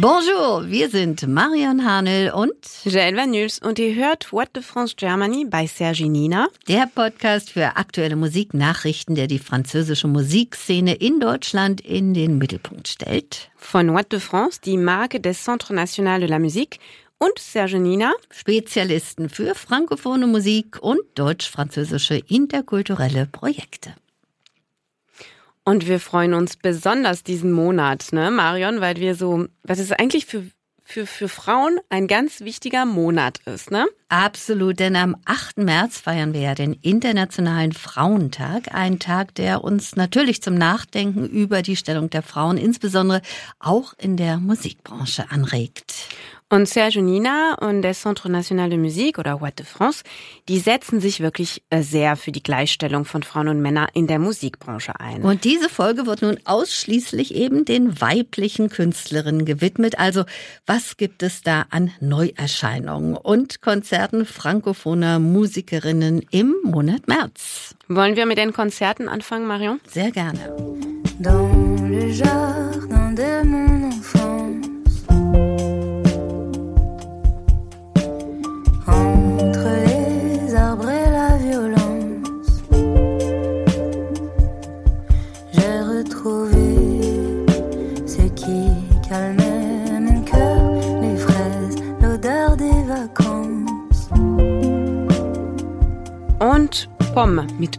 Bonjour, wir sind Marion Hanel und Jael Vanüls und ihr hört What the France Germany bei Sergi Nina. Der Podcast für aktuelle Musiknachrichten, der die französische Musikszene in Deutschland in den Mittelpunkt stellt. Von What the France, die Marke des Centre National de la Musique und Serge Nina, Spezialisten für frankophone Musik und deutsch-französische interkulturelle Projekte. Und wir freuen uns besonders diesen Monat, ne, Marion, weil wir so, was ist eigentlich für für, für Frauen ein ganz wichtiger Monat ist, ne? Absolut, denn am 8. März feiern wir ja den Internationalen Frauentag, ein Tag, der uns natürlich zum Nachdenken über die Stellung der Frauen, insbesondere auch in der Musikbranche anregt. Und Serge Nina und der Centre National de Musique oder What de France, die setzen sich wirklich äh, sehr für die Gleichstellung von Frauen und Männern in der Musikbranche ein. Und diese Folge wird nun ausschließlich eben den weiblichen Künstlerinnen gewidmet. Also was gibt es da an Neuerscheinungen und Konzerten frankophoner Musikerinnen im Monat März? Wollen wir mit den Konzerten anfangen, Marion? Sehr gerne. Dans le jardin de mon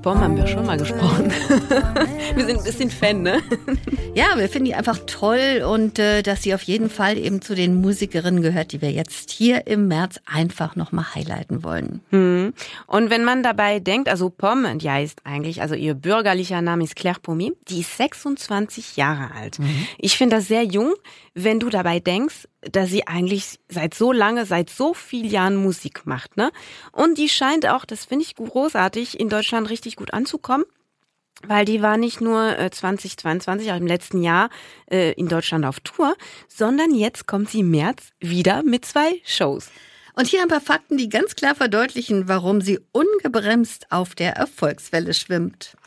Pom haben wir schon mal gesprochen. wir sind ein bisschen Fan, ne? Ja, wir finden die einfach toll und äh, dass sie auf jeden Fall eben zu den Musikerinnen gehört, die wir jetzt hier im März einfach nochmal highlighten wollen. Hm. Und wenn man dabei denkt, also Pom, die heißt eigentlich, also ihr bürgerlicher Name ist Claire Pommy, die ist 26 Jahre alt. Mhm. Ich finde das sehr jung, wenn du dabei denkst, dass sie eigentlich seit so lange, seit so vielen Jahren Musik macht, ne? Und die scheint auch, das finde ich großartig, in Deutschland richtig gut anzukommen weil die war nicht nur 2022, also im letzten Jahr äh, in Deutschland auf Tour, sondern jetzt kommt sie im März wieder mit zwei Shows. Und hier ein paar Fakten, die ganz klar verdeutlichen, warum sie ungebremst auf der Erfolgswelle schwimmt.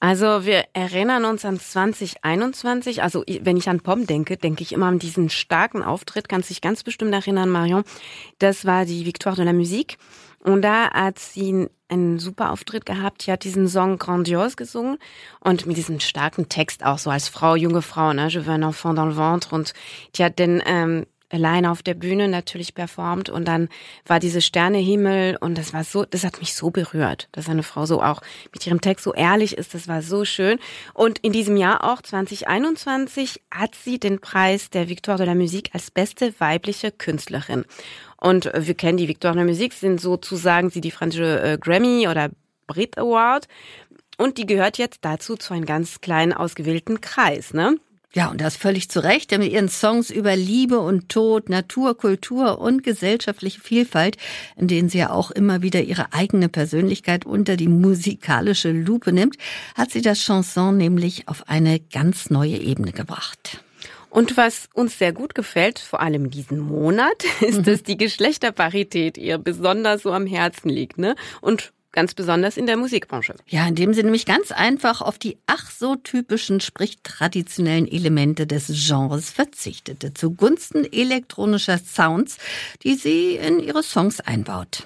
Also wir erinnern uns an 2021. Also wenn ich an Pom denke, denke ich immer an diesen starken Auftritt. Kannst dich ganz bestimmt erinnern, Marion. Das war die Victoire de la Musique. Und da hat sie einen super Auftritt gehabt. Die hat diesen Song Grandiose gesungen und mit diesem starken Text auch so als Frau, junge Frau, ne? Je veux un enfant dans le ventre. Und die hat den ähm, alleine auf der Bühne natürlich performt und dann war diese Sternehimmel und das war so, das hat mich so berührt, dass eine Frau so auch mit ihrem Text so ehrlich ist, das war so schön. Und in diesem Jahr auch 2021 hat sie den Preis der Victoire de la Musique als beste weibliche Künstlerin. Und wir kennen die Victoire de Musique, sind sozusagen sie die französische äh, Grammy oder Brit Award. Und die gehört jetzt dazu zu einem ganz kleinen ausgewählten Kreis, ne? Ja, und das völlig zu Recht, denn mit ihren Songs über Liebe und Tod, Natur, Kultur und gesellschaftliche Vielfalt, in denen sie ja auch immer wieder ihre eigene Persönlichkeit unter die musikalische Lupe nimmt, hat sie das Chanson nämlich auf eine ganz neue Ebene gebracht. Und was uns sehr gut gefällt, vor allem diesen Monat, ist, mhm. dass die Geschlechterparität ihr besonders so am Herzen liegt, ne? Und ganz besonders in der Musikbranche. Ja, indem sie nämlich ganz einfach auf die ach so typischen, sprich traditionellen Elemente des Genres verzichtete, zugunsten elektronischer Sounds, die sie in ihre Songs einbaut.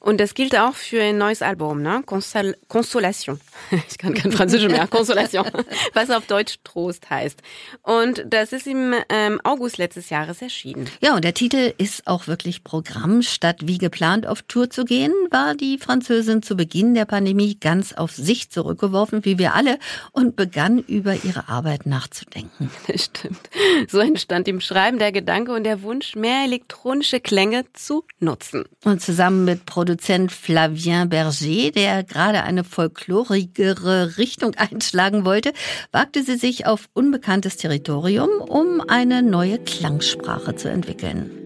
Und das gilt auch für ein neues Album, ne? Consol Consolation. Ich kann kein Französisch mehr. Consolation. Was auf Deutsch Trost heißt. Und das ist im ähm, August letztes Jahres erschienen. Ja, und der Titel ist auch wirklich Programm. Statt wie geplant auf Tour zu gehen, war die Französin zu Beginn der Pandemie ganz auf sich zurückgeworfen, wie wir alle, und begann über ihre Arbeit nachzudenken. Das stimmt. So entstand im Schreiben der Gedanke und der Wunsch, mehr elektronische Klänge zu nutzen. Und zusammen mit Produzenten Produzent Flavien Berger, der gerade eine folklorigere Richtung einschlagen wollte, wagte sie sich auf unbekanntes Territorium, um eine neue Klangsprache zu entwickeln.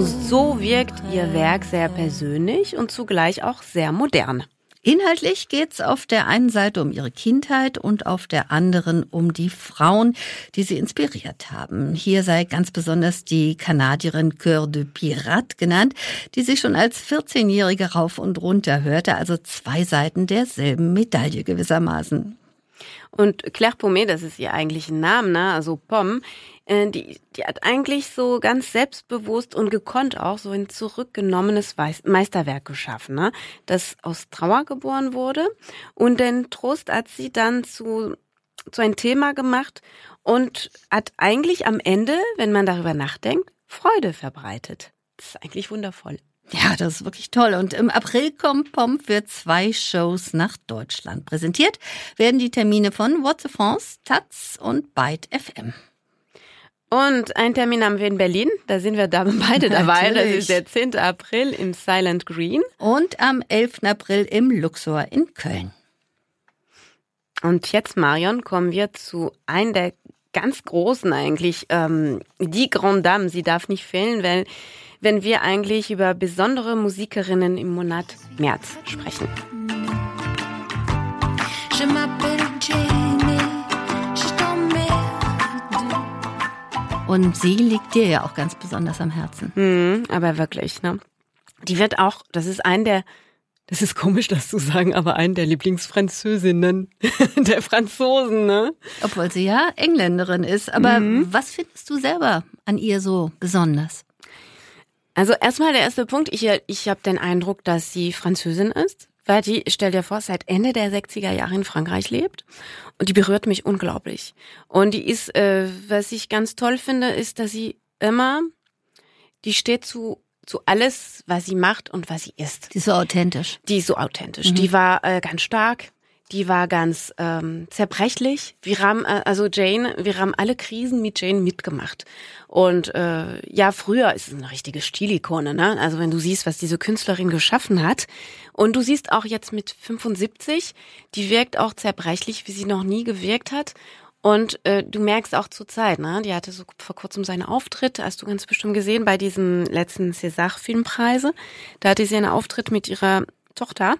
So wirkt ihr Werk sehr persönlich und zugleich auch sehr modern. Inhaltlich geht's auf der einen Seite um ihre Kindheit und auf der anderen um die Frauen, die sie inspiriert haben. Hier sei ganz besonders die Kanadierin Cœur de Pirate genannt, die sich schon als 14-Jährige rauf und runter hörte, also zwei Seiten derselben Medaille gewissermaßen. Und Claire Pommet, das ist ihr eigentlicher Name, ne? also Pom, äh, die, die hat eigentlich so ganz selbstbewusst und gekonnt auch so ein zurückgenommenes Meisterwerk geschaffen, ne? das aus Trauer geboren wurde. Und den Trost hat sie dann zu, zu ein Thema gemacht und hat eigentlich am Ende, wenn man darüber nachdenkt, Freude verbreitet. Das ist eigentlich wundervoll. Ja, das ist wirklich toll. Und im April kommt POM für zwei Shows nach Deutschland. Präsentiert werden die Termine von What's the France, Taz und Byte FM. Und einen Termin haben wir in Berlin, da sind wir da beide dabei. Das ist der 10. April im Silent Green. Und am 11. April im Luxor in Köln. Und jetzt, Marion, kommen wir zu einem der ganz großen eigentlich, ähm, die Grande Dame. Sie darf nicht fehlen, weil wenn wir eigentlich über besondere Musikerinnen im Monat März sprechen. Je Und sie liegt dir ja auch ganz besonders am Herzen. Mhm, aber wirklich, ne? Die wird auch, das ist ein der, das ist komisch, das zu sagen, aber ein der Lieblingsfranzösinnen der Franzosen, ne? Obwohl sie ja Engländerin ist. Aber was findest du selber an ihr so besonders? Also erstmal der erste Punkt, ich, ich habe den Eindruck, dass sie Französin ist, weil die, stell dir vor, seit Ende der 60er Jahre in Frankreich lebt und die berührt mich unglaublich. Und die ist, äh, was ich ganz toll finde, ist, dass sie immer, die steht zu zu alles, was sie macht und was sie ist. Sie ist so authentisch. Die ist so authentisch. Die war äh, ganz stark. Die war ganz ähm, zerbrechlich. Wir haben, äh, also Jane, wir haben alle Krisen mit Jane mitgemacht. Und äh, ja, früher ist es eine richtige Stilikone, ne? Also wenn du siehst, was diese Künstlerin geschaffen hat. Und du siehst auch jetzt mit 75, die wirkt auch zerbrechlich, wie sie noch nie gewirkt hat. Und äh, du merkst auch zur Zeit, ne? Die hatte so vor kurzem seinen Auftritt, hast du ganz bestimmt gesehen, bei diesen letzten César-Filmpreise. Da hatte sie einen Auftritt mit ihrer Tochter,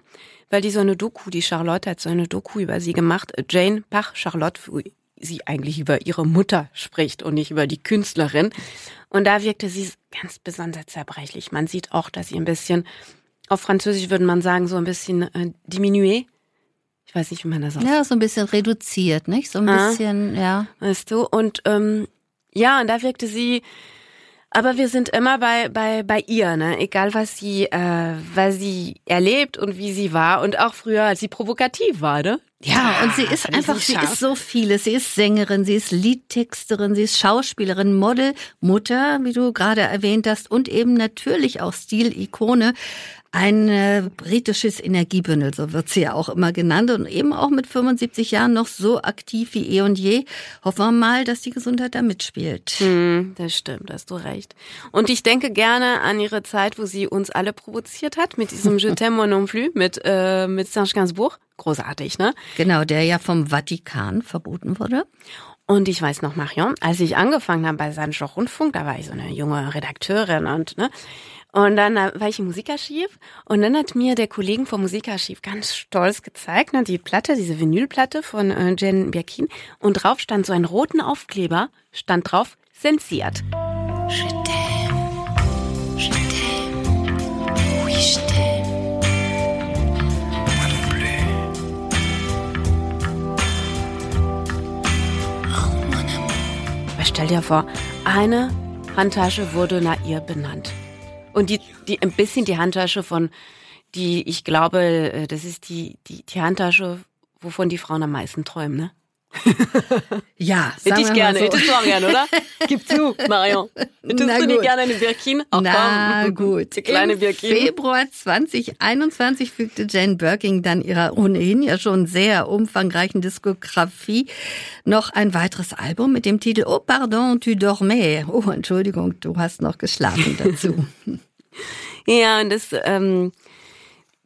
weil die so eine Doku, die Charlotte hat so eine Doku über sie gemacht, Jane Pach Charlotte, wo sie eigentlich über ihre Mutter spricht und nicht über die Künstlerin. Und da wirkte sie ganz besonders zerbrechlich. Man sieht auch, dass sie ein bisschen, auf Französisch würde man sagen, so ein bisschen äh, diminué. Ich weiß nicht, wie man das ausspricht. Ja, so ein bisschen reduziert, nicht? So ein Ah. bisschen, ja. weißt du? Und ähm, ja, und da wirkte sie, aber wir sind immer bei bei bei ihr, ne? Egal was sie äh, was sie erlebt und wie sie war und auch früher, als sie provokativ war, ne? Ja, und sie ist einfach, sie ist so vieles. Sie ist Sängerin, sie ist Liedtexterin, sie ist Schauspielerin, Model, Mutter, wie du gerade erwähnt hast, und eben natürlich auch Stilikone. Ein äh, britisches Energiebündel, so wird sie ja auch immer genannt. Und eben auch mit 75 Jahren noch so aktiv wie eh und je. Hoffen wir mal, dass die Gesundheit da mitspielt. Hm, das stimmt, hast du recht. Und ich denke gerne an ihre Zeit, wo sie uns alle provoziert hat mit diesem Je t'aime moi non plus mit äh, mit Serge Gainsbourg. Großartig, ne? Genau, der ja vom Vatikan verboten wurde. Und ich weiß noch, Marion, als ich angefangen habe bei Sancho Rundfunk, da war ich so eine junge Redakteurin und ne, und dann äh, war ich im Musikarchiv und dann hat mir der Kollegen vom Musikarchiv ganz stolz gezeigt, ne, die Platte, diese Vinylplatte von äh, Jen Birkin und drauf stand so ein roten Aufkleber, stand drauf. Aber stell dir vor, eine Handtasche wurde nach ihr benannt. Und die, die, ein bisschen die Handtasche von, die, ich glaube, äh, das ist die, die, die Handtasche, wovon die Frauen am meisten träumen, ne? Ja, Hätte ich gerne, so. hättest du auch gerne, oder? Gib zu, Marion. Hättest Na du gut. gerne eine Birkin? Ach, Na komm. gut. Die kleine Im Birkin. Februar 2021 fügte Jane Birkin dann ihrer ohnehin ja schon sehr umfangreichen Diskografie noch ein weiteres Album mit dem Titel Oh pardon, tu dormais. Oh, Entschuldigung, du hast noch geschlafen dazu. Ja, und das ähm,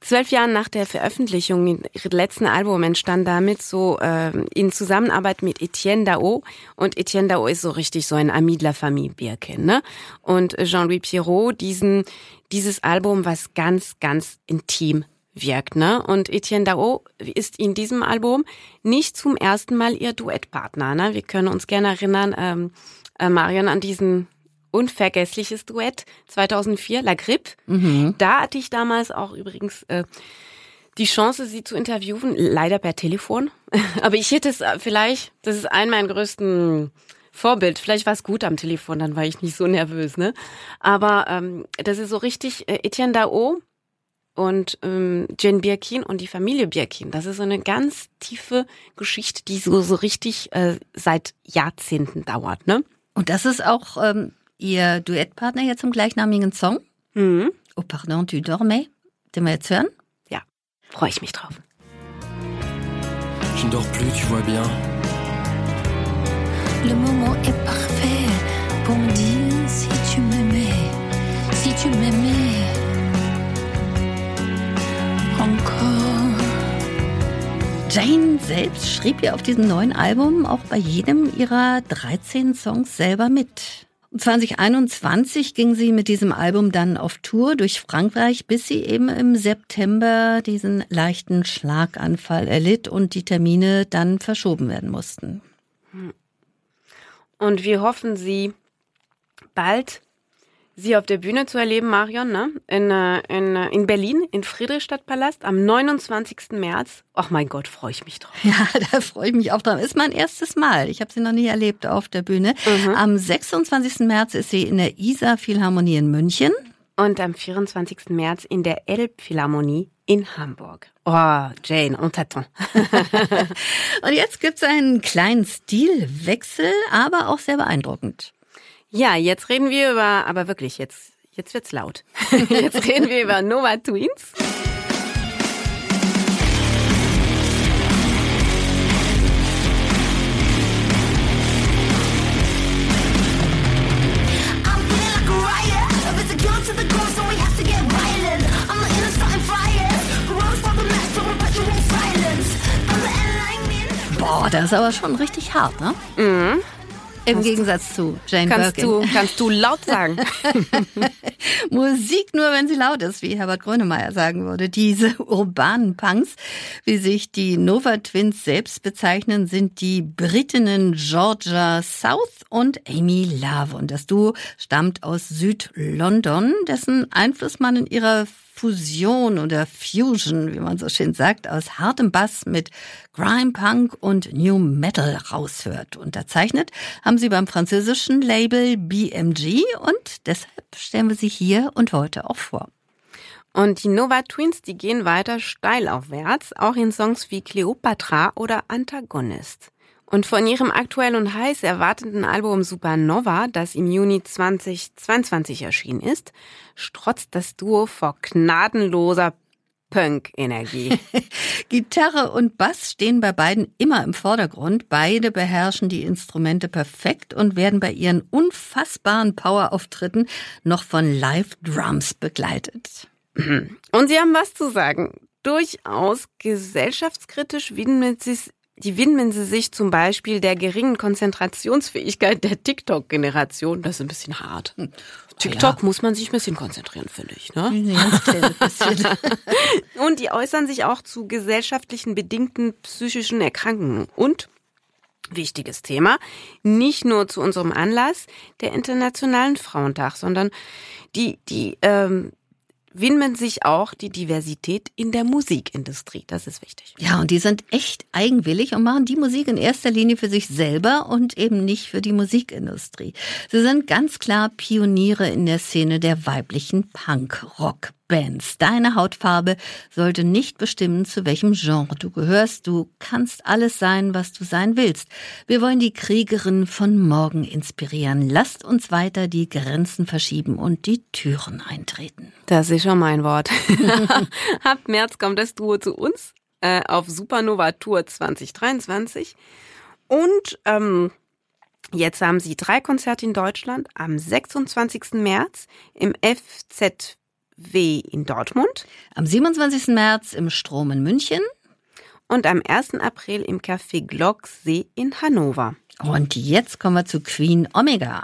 zwölf Jahren nach der Veröffentlichung ihres letzten Album entstand damit so ähm, in Zusammenarbeit mit Etienne Dao. Und Etienne Dao ist so richtig so ein Ami de la Famille Birkin, ne? Und Jean-Louis Pierrot, diesen, dieses Album, was ganz, ganz intim wirkt, ne? Und Etienne Dao ist in diesem Album nicht zum ersten Mal ihr Duettpartner, ne? Wir können uns gerne erinnern, ähm, äh, Marion, an diesen unvergessliches Duett 2004, La Grippe. Da hatte ich damals auch übrigens äh, die Chance, sie zu interviewen, leider per Telefon. Aber ich hätte es äh, vielleicht, das ist ein meiner größten Vorbild. Vielleicht war es gut am Telefon, dann war ich nicht so nervös, ne? Aber ähm, das ist so richtig äh, Etienne Dao und ähm, Jane Birkin und die Familie Birkin. Das ist so eine ganz tiefe Geschichte, die so so richtig äh, seit Jahrzehnten dauert, ne? Und das ist auch ähm, ihr Duettpartner jetzt im gleichnamigen Song. Mhm. Oh pardon, tu dormais. Den wir jetzt hören. Ja, freue ich mich drauf. Je ne dors plus, tu vois bien. Le moment est parfait pour me dire si tu m'aimais, si tu m'aimais encore. Jane selbst schrieb ja auf diesem neuen Album auch bei jedem ihrer 13 Songs selber mit. Und 2021 ging sie mit diesem Album dann auf Tour durch Frankreich, bis sie eben im September diesen leichten Schlaganfall erlitt und die Termine dann verschoben werden mussten. Und wir hoffen, Sie bald Sie auf der Bühne zu erleben, Marion, ne? In, äh, in, äh, in Berlin, in Friedrichstadtpalast am 29. März. Ach mein Gott, freue ich mich drauf. Ja, da freue ich mich auch drauf. Ist mein erstes Mal. Ich habe sie noch nie erlebt auf der Bühne. Am 26. März ist sie in der Isar Philharmonie in München. Und am 24. März in der Elbphilharmonie in Hamburg. Oh, Jane, on t'attend. Und jetzt gibt's einen kleinen Stilwechsel, aber auch sehr beeindruckend. Ja, jetzt reden wir über, aber wirklich, jetzt, jetzt wird's laut. Jetzt reden wir über Nova Twins. Boah, das ist aber schon richtig hart, ne? Mhm. Im Gegensatz zu Jane Kannst Birkin. du, kannst du laut sagen. Musik nur, wenn sie laut ist, wie Herbert Grönemeyer sagen würde. Diese urbanen Punks, wie sich die Nova Twins selbst bezeichnen, sind die Britinnen Georgia South und Amy Love. Und das Duo stammt aus Südlondon, dessen Einfluss man in ihrer Fusion oder Fusion, wie man so schön sagt, aus hartem Bass mit Grime Punk und New Metal raushört. Unterzeichnet haben sie beim französischen Label BMG und deshalb stellen wir sie hier und heute auch vor. Und die Nova Twins, die gehen weiter steil aufwärts, auch in Songs wie Cleopatra oder Antagonist. Und von ihrem aktuell und heiß erwarteten Album Supernova, das im Juni 2022 erschienen ist, strotzt das Duo vor gnadenloser Punk-Energie. Gitarre und Bass stehen bei beiden immer im Vordergrund. Beide beherrschen die Instrumente perfekt und werden bei ihren unfassbaren Powerauftritten noch von Live-Drums begleitet. Und sie haben was zu sagen. Durchaus gesellschaftskritisch widmen sie, die widmen sie sich zum Beispiel der geringen Konzentrationsfähigkeit der TikTok-Generation. Das ist ein bisschen hart. TikTok muss man sich ein bisschen konzentrieren, finde ich. Ne? Und die äußern sich auch zu gesellschaftlichen bedingten psychischen Erkrankungen. Und, wichtiges Thema, nicht nur zu unserem Anlass der Internationalen Frauentag, sondern die, die ähm, widmen sich auch die Diversität in der Musikindustrie. Das ist wichtig. Ja, und die sind echt eigenwillig und machen die Musik in erster Linie für sich selber und eben nicht für die Musikindustrie. Sie sind ganz klar Pioniere in der Szene der weiblichen Punk-Rock. Bands. Deine Hautfarbe sollte nicht bestimmen, zu welchem Genre du gehörst. Du kannst alles sein, was du sein willst. Wir wollen die Kriegerin von morgen inspirieren. Lasst uns weiter die Grenzen verschieben und die Türen eintreten. Das ist schon mein Wort. Ab März kommt das Duo zu uns äh, auf Supernova Tour 2023. Und ähm, jetzt haben sie drei Konzerte in Deutschland. Am 26. März im FZW in Dortmund Am 27. März im Strom in München. und am 1. April im Café Glocksee in Hannover. Und jetzt kommen wir zu Queen Omega.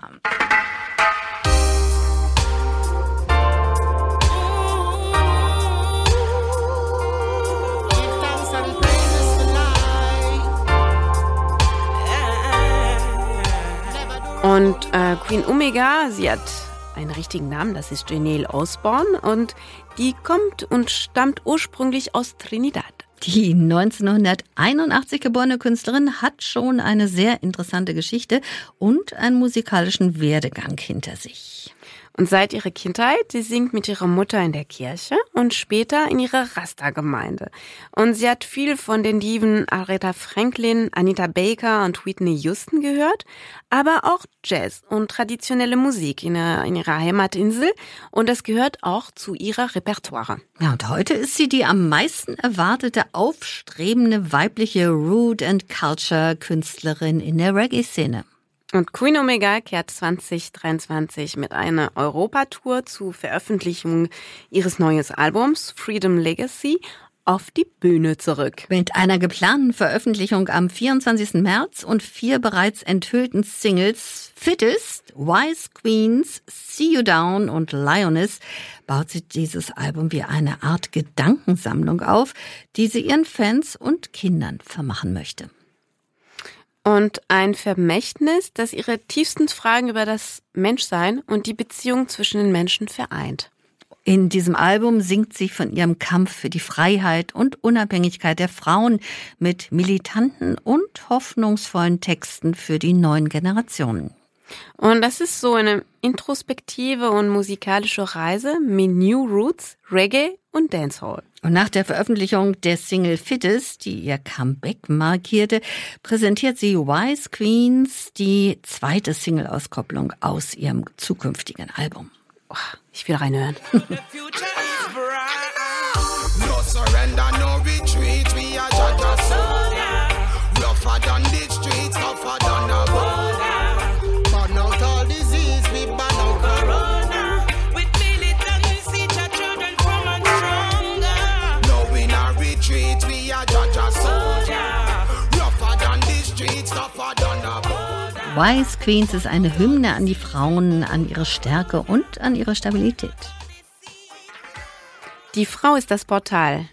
Und äh, Queen Omega, sie hat einen richtigen Namen, das ist Janelle Osborne und die kommt und stammt ursprünglich aus Trinidad. Die 1981 geborene Künstlerin hat schon eine sehr interessante Geschichte und einen musikalischen Werdegang hinter sich. Und seit ihrer Kindheit, sie singt mit ihrer Mutter in der Kirche und später in ihrer Rasta-Gemeinde. Und sie hat viel von den Diven Aretha Franklin, Anita Baker und Whitney Houston gehört, aber auch Jazz und traditionelle Musik in, in ihrer Heimatinsel. Und das gehört auch zu ihrer Repertoire. Ja, und heute ist sie die am meisten erwartete aufstrebende weibliche Root and Culture Künstlerin in der Reggae-Szene. Und Queen Omega kehrt 2023 mit einer Europatour zur Veröffentlichung ihres neuen Albums Freedom Legacy auf die Bühne zurück. Mit einer geplanten Veröffentlichung am 24. März und vier bereits enthüllten Singles Fittest, Wise Queens, See You Down und Lioness baut sie dieses Album wie eine Art Gedankensammlung auf, die sie ihren Fans und Kindern vermachen möchte. Und ein Vermächtnis, das ihre tiefsten Fragen über das Menschsein und die Beziehung zwischen den Menschen vereint. In diesem Album singt sie von ihrem Kampf für die Freiheit und Unabhängigkeit der Frauen mit militanten und hoffnungsvollen Texten für die neuen Generationen. Und das ist so eine introspektive und musikalische Reise mit New Roots, Reggae und Dancehall. Und nach der Veröffentlichung der Single Fittest, die ihr Comeback markierte, präsentiert sie Wise Queens, die zweite Single-Auskopplung aus ihrem zukünftigen Album. Oh, ich will reinhören. Wise Queens ist eine Hymne an die Frauen, an ihre Stärke und an ihre Stabilität. Die Frau ist das Portal,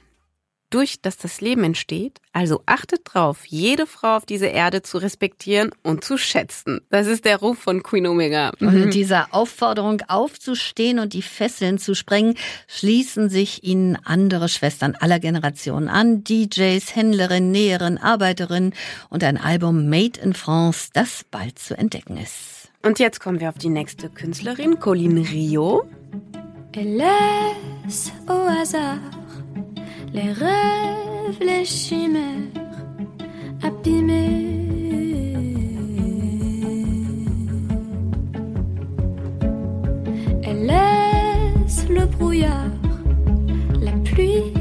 durch das das Leben entsteht. Also achtet drauf, jede Frau auf dieser Erde zu respektieren und zu schätzen. Das ist der Ruf von Queen Omega. Und in dieser Aufforderung aufzustehen und die Fesseln zu sprengen, schließen sich ihnen andere Schwestern aller Generationen an, DJs, Händlerinnen, Näherinnen, Arbeiterinnen und ein Album Made in France, das bald zu entdecken ist. Und jetzt kommen wir auf die nächste Künstlerin, Colin Rio. Et laisse au hasard les rêves, les chimères abîmés. Elle laisse le brouillard, la pluie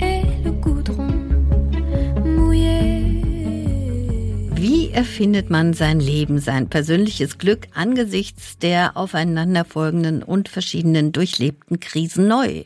et le goudron mouillés. Wie erfindet man sein Leben, sein persönliches Glück angesichts der aufeinanderfolgenden und verschiedenen durchlebten Krisen neu?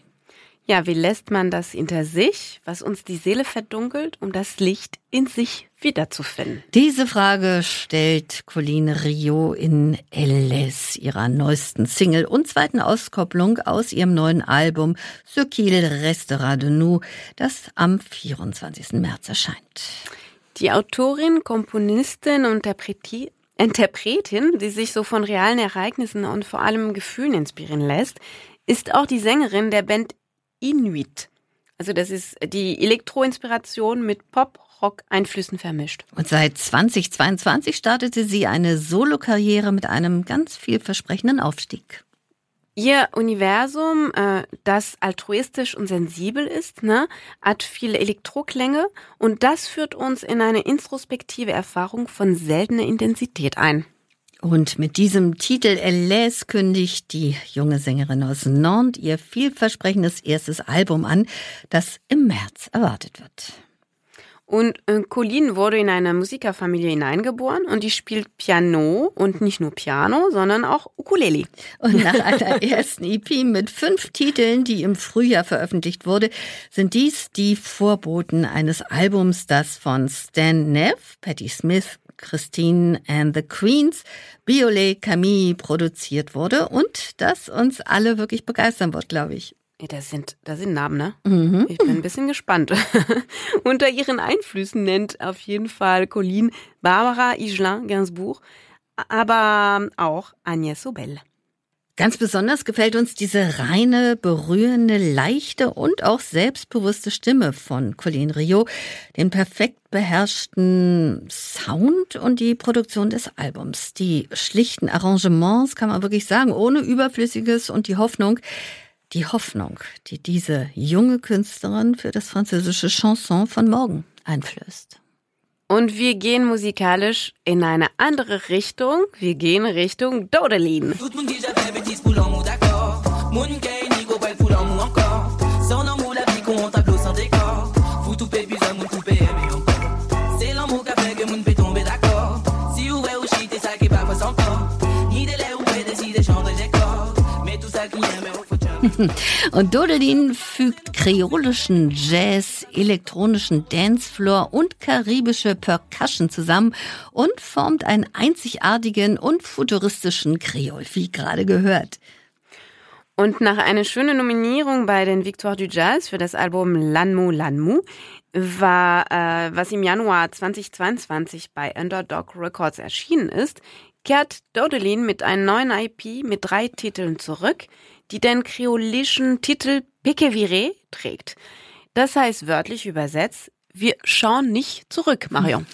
Ja, wie lässt man das hinter sich, was uns die Seele verdunkelt, um das Licht in sich wiederzufinden? Diese Frage stellt Colline Rio in LS, ihrer neuesten Single und zweiten Auskopplung aus ihrem neuen Album Ce qu'il restera de nous, das am 24. März erscheint. Die Autorin, Komponistin und Interpreti Interpretin, die sich so von realen Ereignissen und vor allem Gefühlen inspirieren lässt, ist auch die Sängerin der Band Inuit. Also das ist die Elektro-Inspiration mit Pop-Rock-Einflüssen vermischt. Und seit 2022 startete sie eine Solokarriere mit einem ganz vielversprechenden Aufstieg. Ihr Universum, äh, das altruistisch und sensibel ist, ne, hat viele Elektroklänge und das führt uns in eine introspektive Erfahrung von seltener Intensität ein. Und mit diesem Titel Elais kündigt die junge Sängerin aus Nantes ihr vielversprechendes erstes Album an, das im März erwartet wird. Und äh, Colleen wurde in eine Musikerfamilie hineingeboren und die spielt Piano und nicht nur Piano, sondern auch Ukulele. Und nach einer ersten EP mit fünf Titeln, die im Frühjahr veröffentlicht wurde, sind dies die Vorboten eines Albums, das von Stan Neff, Patti Smith, Christine and the Queens, Biolay Camille produziert wurde und das uns alle wirklich begeistern wird, glaube ich. Das sind, das sind Namen, ne? Mhm. Ich bin ein bisschen gespannt. Unter ihren Einflüssen nennt auf jeden Fall Colleen Barbara Higelin Gainsbourg, aber auch Agnès Sobel. Ganz besonders gefällt uns diese reine, berührende, leichte und auch selbstbewusste Stimme von Colleen Rio, den perfekt beherrschten Sound und die Produktion des Albums. Die schlichten Arrangements kann man wirklich sagen, ohne Überflüssiges und die Hoffnung, die Hoffnung, die diese junge Künstlerin für das französische Chanson von morgen einflößt. Und wir gehen musikalisch in eine andere Richtung. Wir gehen Richtung Dodelin. Und Dodelin fügt kreolischen Jazz, elektronischen Dancefloor und karibische Percussion zusammen und formt einen einzigartigen und futuristischen Kreol, wie gerade gehört. Und nach einer schönen Nominierung bei den Victoire du Jazz für das Album Lanmu Lanmu war, äh, was im Januar 2022 bei Underdog Records erschienen ist, kehrt Dodelin mit einem neuen IP mit drei Titeln zurück, die den kreolischen Titel Pique Viré trägt. Das heißt wörtlich übersetzt, wir schauen nicht zurück, Marion.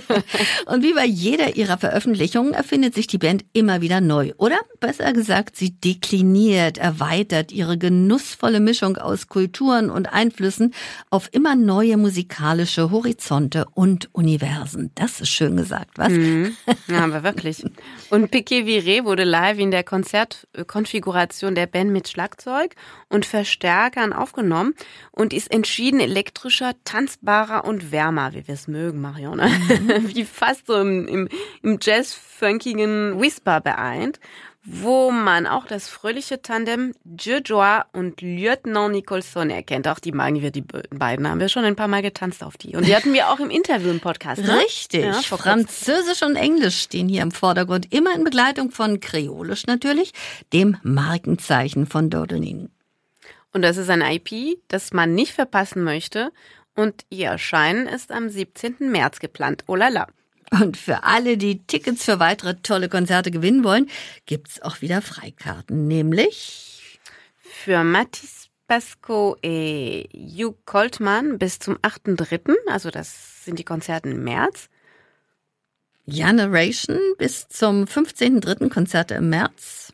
Und wie bei jeder ihrer Veröffentlichungen erfindet sich die Band immer wieder neu. Oder besser gesagt, sie dekliniert, erweitert ihre genussvolle Mischung aus Kulturen und Einflüssen auf immer neue musikalische Horizonte und Universen. Das ist schön gesagt, was? Mhm. Ja, aber wirklich. Und Piquet Viré wurde live in der Konzertkonfiguration der Band mit Schlagzeug und Verstärkern aufgenommen und ist entschieden elektrischer, tanzbarer und wärmer, wie wir es mögen, Marion. wie fast so im, im, im Jazz-funkigen Whisper beeint, wo man auch das fröhliche Tandem Joie und Lieutenant Nicholson erkennt. Auch die magen wir, die beiden haben wir schon ein paar Mal getanzt auf die. Und die hatten wir auch im Interview im Podcast. Ne? Richtig. Ja. Französisch und Englisch stehen hier im Vordergrund, immer in Begleitung von Kreolisch natürlich, dem Markenzeichen von Dodelin. Und das ist ein IP, das man nicht verpassen möchte. Und ihr Erscheinen ist am 17. März geplant. Oh la la. Und für alle, die Tickets für weitere tolle Konzerte gewinnen wollen, gibt's auch wieder Freikarten, nämlich Für Mathis Pasco et Hugh Coltman bis zum 8.3., also das sind die Konzerte im März. Generation bis zum 15.3. Konzerte im März.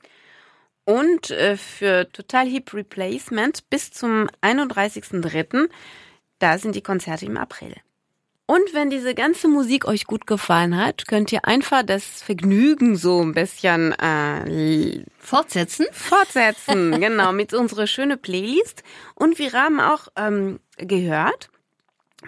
Und äh, für Total Hip Replacement bis zum 31.3., da sind die Konzerte im April. Und wenn diese ganze Musik euch gut gefallen hat, könnt ihr einfach das Vergnügen so ein bisschen äh, Fortsetzen? fortsetzen. genau, mit unserer schönen Playlist. Und wir haben auch ähm, gehört,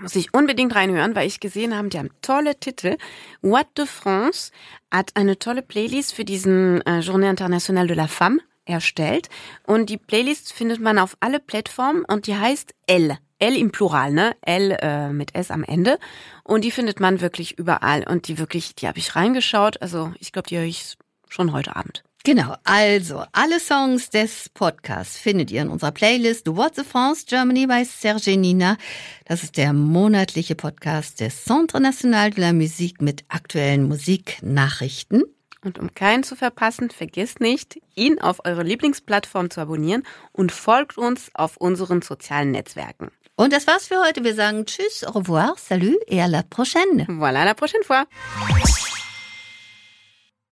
muss ich unbedingt reinhören, weil ich gesehen habe, die haben tolle Titel. What de France hat eine tolle Playlist für diesen äh, Journée Internationale de la Femme erstellt. Und die Playlist findet man auf alle Plattformen und die heißt L. L im Plural, ne? L äh, mit S am Ende. Und die findet man wirklich überall. Und die wirklich, die habe ich reingeschaut. Also ich glaube, die höre ich schon heute Abend. Genau, also alle Songs des Podcasts findet ihr in unserer Playlist What the France Germany bei Serge Nina. Das ist der monatliche Podcast des Centre National de la Musique mit aktuellen Musiknachrichten. Und um keinen zu verpassen, vergesst nicht, ihn auf eurer Lieblingsplattform zu abonnieren und folgt uns auf unseren sozialen Netzwerken. Und das war's für heute. Wir sagen Tschüss, au revoir, salut et à la prochaine. Voilà, à la prochaine fois.